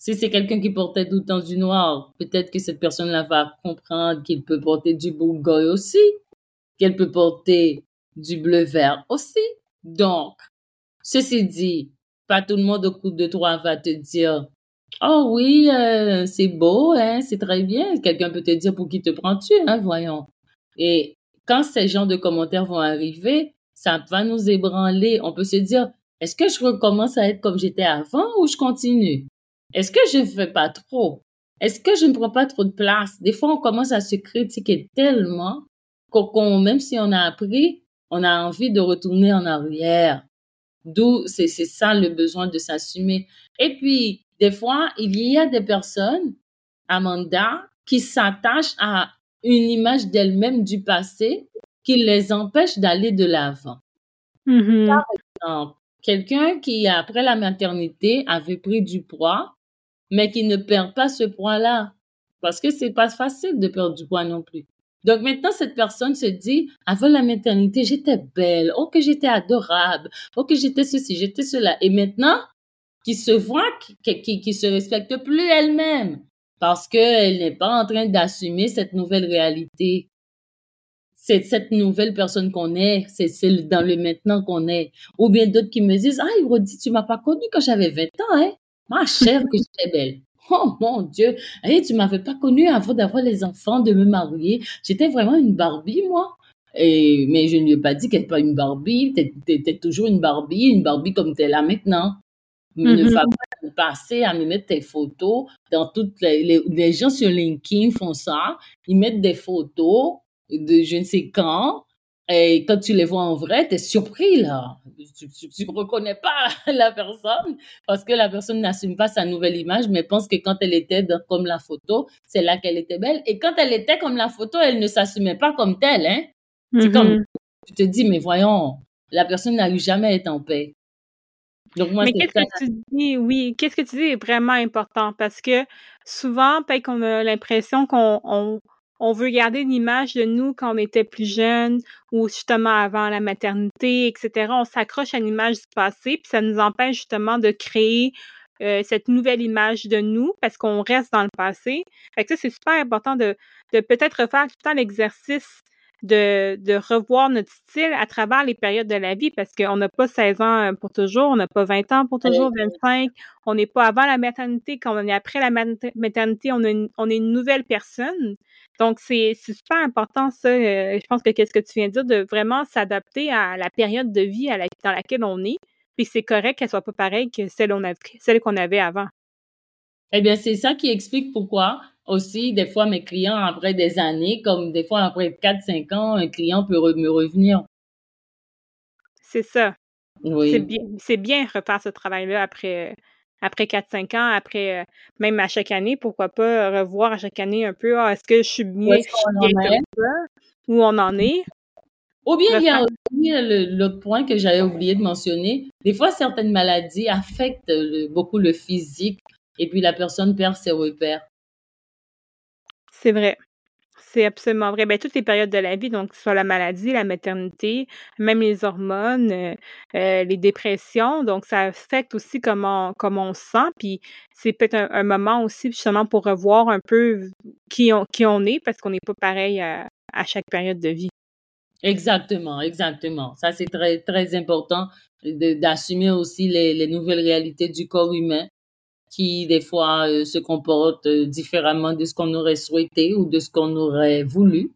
Si c'est quelqu'un qui portait tout le temps du noir, peut-être que cette personne-là va comprendre qu'il peut porter du bourgogne aussi, qu'elle peut porter du bleu-vert aussi. Donc, ceci dit, pas tout le monde au coup de trois va te dire Oh oui, euh, c'est beau, hein, c'est très bien. Quelqu'un peut te dire pour qui te prends-tu, hein, voyons. Et quand ces genres de commentaires vont arriver, ça va nous ébranler. On peut se dire, est-ce que je recommence à être comme j'étais avant ou je continue? Est-ce que je fais pas trop? Est-ce que je ne prends pas trop de place? Des fois, on commence à se critiquer tellement qu'on, même si on a appris, on a envie de retourner en arrière. D'où c'est ça le besoin de s'assumer. Et puis, des fois, il y a des personnes, Amanda, qui s'attachent à une image d'elles-mêmes du passé qui les empêche d'aller de l'avant. Mm-hmm. Par exemple, quelqu'un qui, après la maternité, avait pris du poids, mais qui ne perd pas ce poids-là. Parce que c'est pas facile de perdre du poids non plus. Donc maintenant, cette personne se dit, avant la maternité, j'étais belle, oh que j'étais adorable, oh que j'étais ceci, j'étais cela. Et maintenant, qui se voit, qui, qui, qui se respecte plus elle-même parce qu'elle n'est pas en train d'assumer cette nouvelle réalité. C'est cette nouvelle personne qu'on est, c'est celle dans le maintenant qu'on est. Ou bien d'autres qui me disent, ah, Rodi, tu m'as pas connue quand j'avais 20 ans, hein? Ma chère que j'étais belle. Oh mon Dieu, hey, tu m'avais pas connue avant d'avoir les enfants, de me marier. J'étais vraiment une Barbie, moi. Et, mais je ne lui ai pas dit qu'elle n'est pas une Barbie. Tu étais toujours une Barbie, une Barbie comme tu es là maintenant. Ne mm-hmm. va pas passer à me mettre tes photos dans toutes les, les, gens sur LinkedIn font ça. Ils mettent des photos de je ne sais quand. Et quand tu les vois en vrai, tu es surpris là. Tu ne reconnais pas la personne parce que la personne n'assume pas sa nouvelle image, mais pense que quand elle était comme la photo, c'est là qu'elle était belle. Et quand elle était comme la photo, elle ne s'assumait pas comme telle. Hein? C'est comme, mm-hmm. tu te dis, mais voyons, la personne n'a eu jamais été en paix. Donc moi, Mais qu'est-ce que tu dis, oui, qu'est-ce que tu dis est vraiment important parce que souvent, peut-être qu'on a l'impression qu'on on, on veut garder une image de nous quand on était plus jeune ou justement avant la maternité, etc. On s'accroche à l'image du passé, puis ça nous empêche justement de créer euh, cette nouvelle image de nous parce qu'on reste dans le passé. Fait que ça, c'est super important de, de peut-être refaire tout le temps l'exercice de, de revoir notre style à travers les périodes de la vie parce qu'on n'a pas 16 ans euh, pour toujours, on n'a pas 20 ans pour toujours, 25, on n'est pas avant la maternité, quand on est après la maternité, on, on est une nouvelle personne. Donc, c'est super important, ça. Euh, je pense que qu'est-ce que tu viens de dire, de vraiment s'adapter à la période de vie à dans laquelle on est. Puis c'est correct qu'elle soit pas pareille que celle qu'on avait avant. Eh bien, c'est ça qui explique pourquoi aussi, des fois, mes clients, après des années, comme des fois après 4-5 ans, un client peut me revenir. C'est ça. Oui. C'est bien, c'est bien refaire ce travail-là après, après 4-5 ans, après, euh, même à chaque année, pourquoi pas revoir à chaque année un peu, ah, est-ce que je suis bien, où on en est? Ou bien il y a aussi l'autre point que j'avais oublié de mentionner. Des fois, certaines maladies affectent beaucoup le physique et puis la personne perd ses repères. C'est vrai. C'est absolument vrai. Ben, toutes les périodes de la vie, donc soit la maladie, la maternité, même les hormones, euh, euh, les dépressions, donc ça affecte aussi comment, on se sent. Puis c'est peut-être un, moment aussi justement pour revoir un peu qui on, est, parce qu'on n'est pas pareil à, chaque période de vie. Exactement, exactement. Ça, c'est très, très important d'assumer aussi les nouvelles réalités du corps humain qui des fois euh, se comportent euh, différemment de ce qu'on aurait souhaité ou de ce qu'on aurait voulu.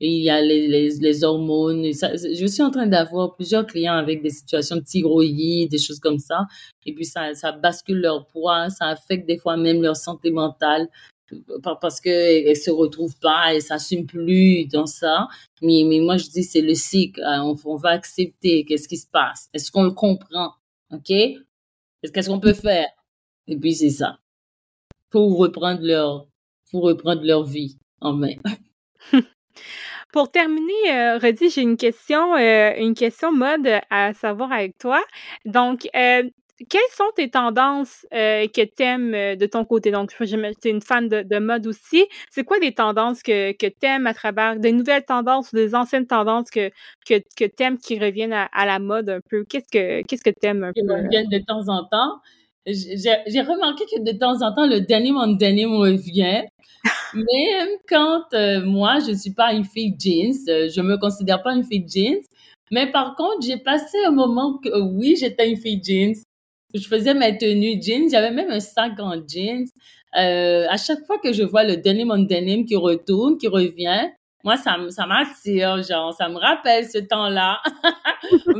Il y a les, les, hormones. je suis en train d'avoir plusieurs clients avec des situations de thyroïde, des choses comme ça. Et puis ça, ça bascule leur poids, ça affecte des fois même leur santé mentale parce qu'elles se retrouvent pas, elles s'assument plus dans ça. Mais, mais moi, je dis, c'est le cycle. Hein. On, on va accepter qu'est-ce qui se passe. Est-ce qu'on le comprend? OK? Qu'est-ce qu'on peut faire? Et puis c'est ça. Pour reprendre leur, pour reprendre leur vie en main. Pour terminer, euh, Rodi, j'ai une question, euh, une question mode à savoir avec toi. Donc, euh, quelles sont tes tendances euh, que tu aimes de ton côté? Donc, tu es une fan de, de mode aussi. C'est quoi les tendances que, que tu aimes à travers des nouvelles tendances ou des anciennes tendances que, que, que tu aimes qui reviennent à, à, la mode un peu? Qu'est-ce que qu'est-ce que tu aimes un peu? Qui reviennent de temps en temps j'ai remarqué que de temps en temps, le denim en denim revient. Même quand euh, moi, je ne suis pas une fille jeans, euh, je me considère pas une fille jeans. Mais par contre, j'ai passé un moment que oui, j'étais une fille jeans. Je faisais mes tenues jeans. J'avais même un sac en jeans. Euh, à chaque fois que je vois le denim on denim qui retourne, qui revient, moi, ça, ça m'attire, genre, ça me rappelle ce temps-là.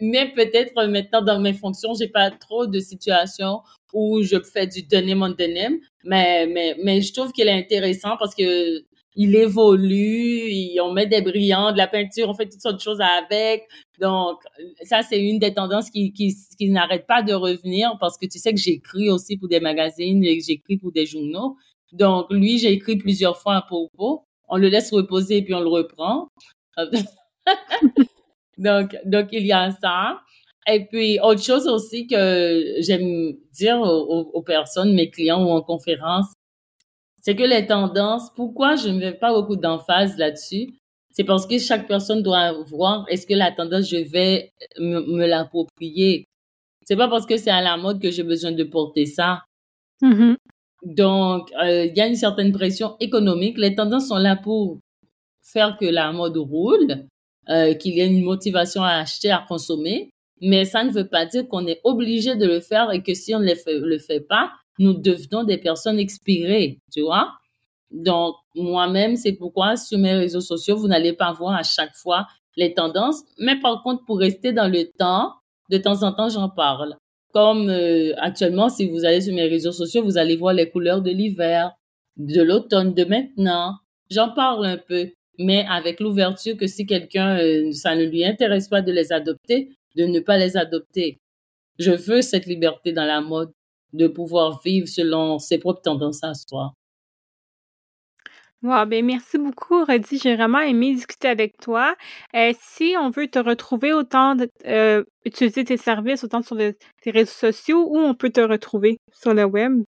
mais, peut-être maintenant, dans mes fonctions, j'ai pas trop de situations où je fais du denim on denim. Mais, mais, mais je trouve qu'il est intéressant parce que il évolue, on met des brillants, de la peinture, on fait toutes sortes de choses avec. Donc, ça, c'est une des tendances qui, qui, qui n'arrête pas de revenir parce que tu sais que j'écris aussi pour des magazines j'écris pour des journaux. Donc, lui, j'ai écrit plusieurs fois à propos on le laisse reposer et puis on le reprend. donc, donc, il y a ça. Et puis, autre chose aussi que j'aime dire aux, personnes, mes clients ou en conférence, c'est que les tendances, pourquoi je ne mets pas beaucoup d'emphase là-dessus? C'est parce que chaque personne doit voir est-ce que la tendance, je vais me, l'approprier? C'est pas parce que c'est à la mode que j'ai besoin de porter ça. Mm-hmm. Donc, euh, il y a une certaine pression économique. Les tendances sont là pour faire que la mode roule, euh, qu'il y ait une motivation à acheter, à consommer. Mais ça ne veut pas dire qu'on est obligé de le faire et que si on ne le le fait pas, nous devenons des personnes expirées, tu vois. Donc, moi-même, c'est pourquoi sur mes réseaux sociaux, vous n'allez pas voir à chaque fois les tendances. Mais par contre, pour rester dans le temps, de temps en temps, j'en parle. Comme euh, actuellement, si vous allez sur mes réseaux sociaux, vous allez voir les couleurs de l'hiver, de l'automne, de maintenant. J'en parle un peu, mais avec l'ouverture que si quelqu'un, euh, ça ne lui intéresse pas de les adopter, de ne pas les adopter. Je veux cette liberté dans la mode, de pouvoir vivre selon ses propres tendances à soi. Wow, ben merci beaucoup, Rodi. J'ai vraiment aimé discuter avec toi. Euh, si on veut te retrouver autant, euh, utiliser tes services autant sur tes réseaux sociaux, où on peut te retrouver sur le web?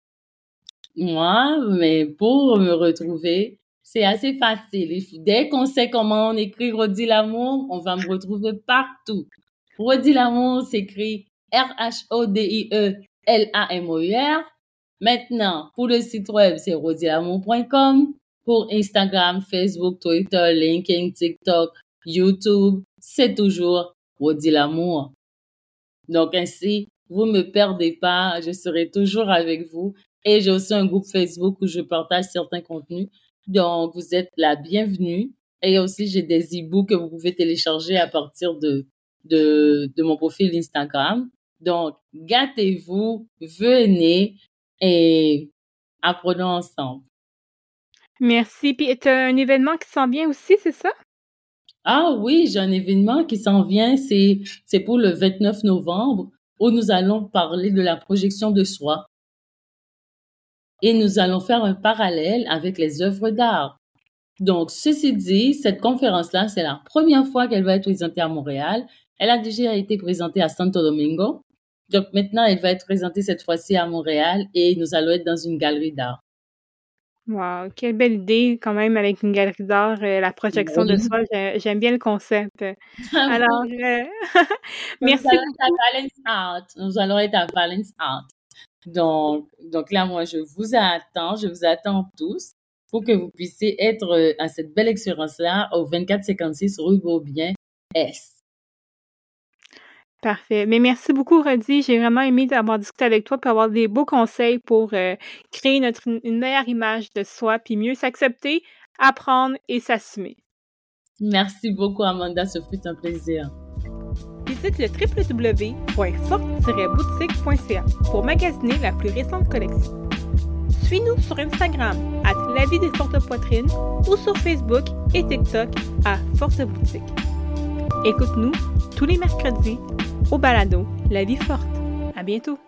Moi, mais pour me retrouver, c'est assez facile. Dès qu'on sait comment on écrit Rodi Lamour, on va me retrouver partout. Rodi Lamour s'écrit R-H-O-D-I-E-L-A-M-O-U-R. Maintenant, pour le site web, c'est rodilamour.com pour Instagram, Facebook, Twitter, LinkedIn, TikTok, YouTube, c'est toujours Rodi l'amour. Donc ainsi, vous ne me perdez pas, je serai toujours avec vous. Et j'ai aussi un groupe Facebook où je partage certains contenus. Donc, vous êtes la bienvenue. Et aussi, j'ai des e-books que vous pouvez télécharger à partir de, de, de mon profil Instagram. Donc, gâtez-vous, venez et apprenons ensemble. Merci. Puis, tu as un événement qui s'en vient aussi, c'est ça? Ah oui, j'ai un événement qui s'en vient. C'est, c'est pour le 29 novembre où nous allons parler de la projection de soi. Et nous allons faire un parallèle avec les œuvres d'art. Donc, ceci dit, cette conférence-là, c'est la première fois qu'elle va être présentée à Montréal. Elle a déjà été présentée à Santo Domingo. Donc, maintenant, elle va être présentée cette fois-ci à Montréal et nous allons être dans une galerie d'art. Wow, quelle belle idée quand même avec une galerie d'art, euh, la projection de soi, j'aime bien le concept. Alors, euh, merci. Nous allons être à Valence Art. Nous allons être à Valence Art. Donc, donc là, moi, je vous attends, je vous attends tous pour que vous puissiez être euh, à cette belle expérience-là au 2456 rue Beaubien S. Parfait. Mais merci beaucoup, Rodi. J'ai vraiment aimé d'avoir discuté avec toi pour avoir des beaux conseils pour euh, créer notre, une meilleure image de soi, puis mieux s'accepter, apprendre et s'assumer. Merci beaucoup, Amanda. Ce fut un plaisir. Visite le www.forte-boutique.ca pour magasiner la plus récente collection. Suis-nous sur Instagram à La Vie des Fortes Poitrines ou sur Facebook et TikTok à Forte Boutique. Écoute-nous tous les mercredis au balado La vie forte. À bientôt.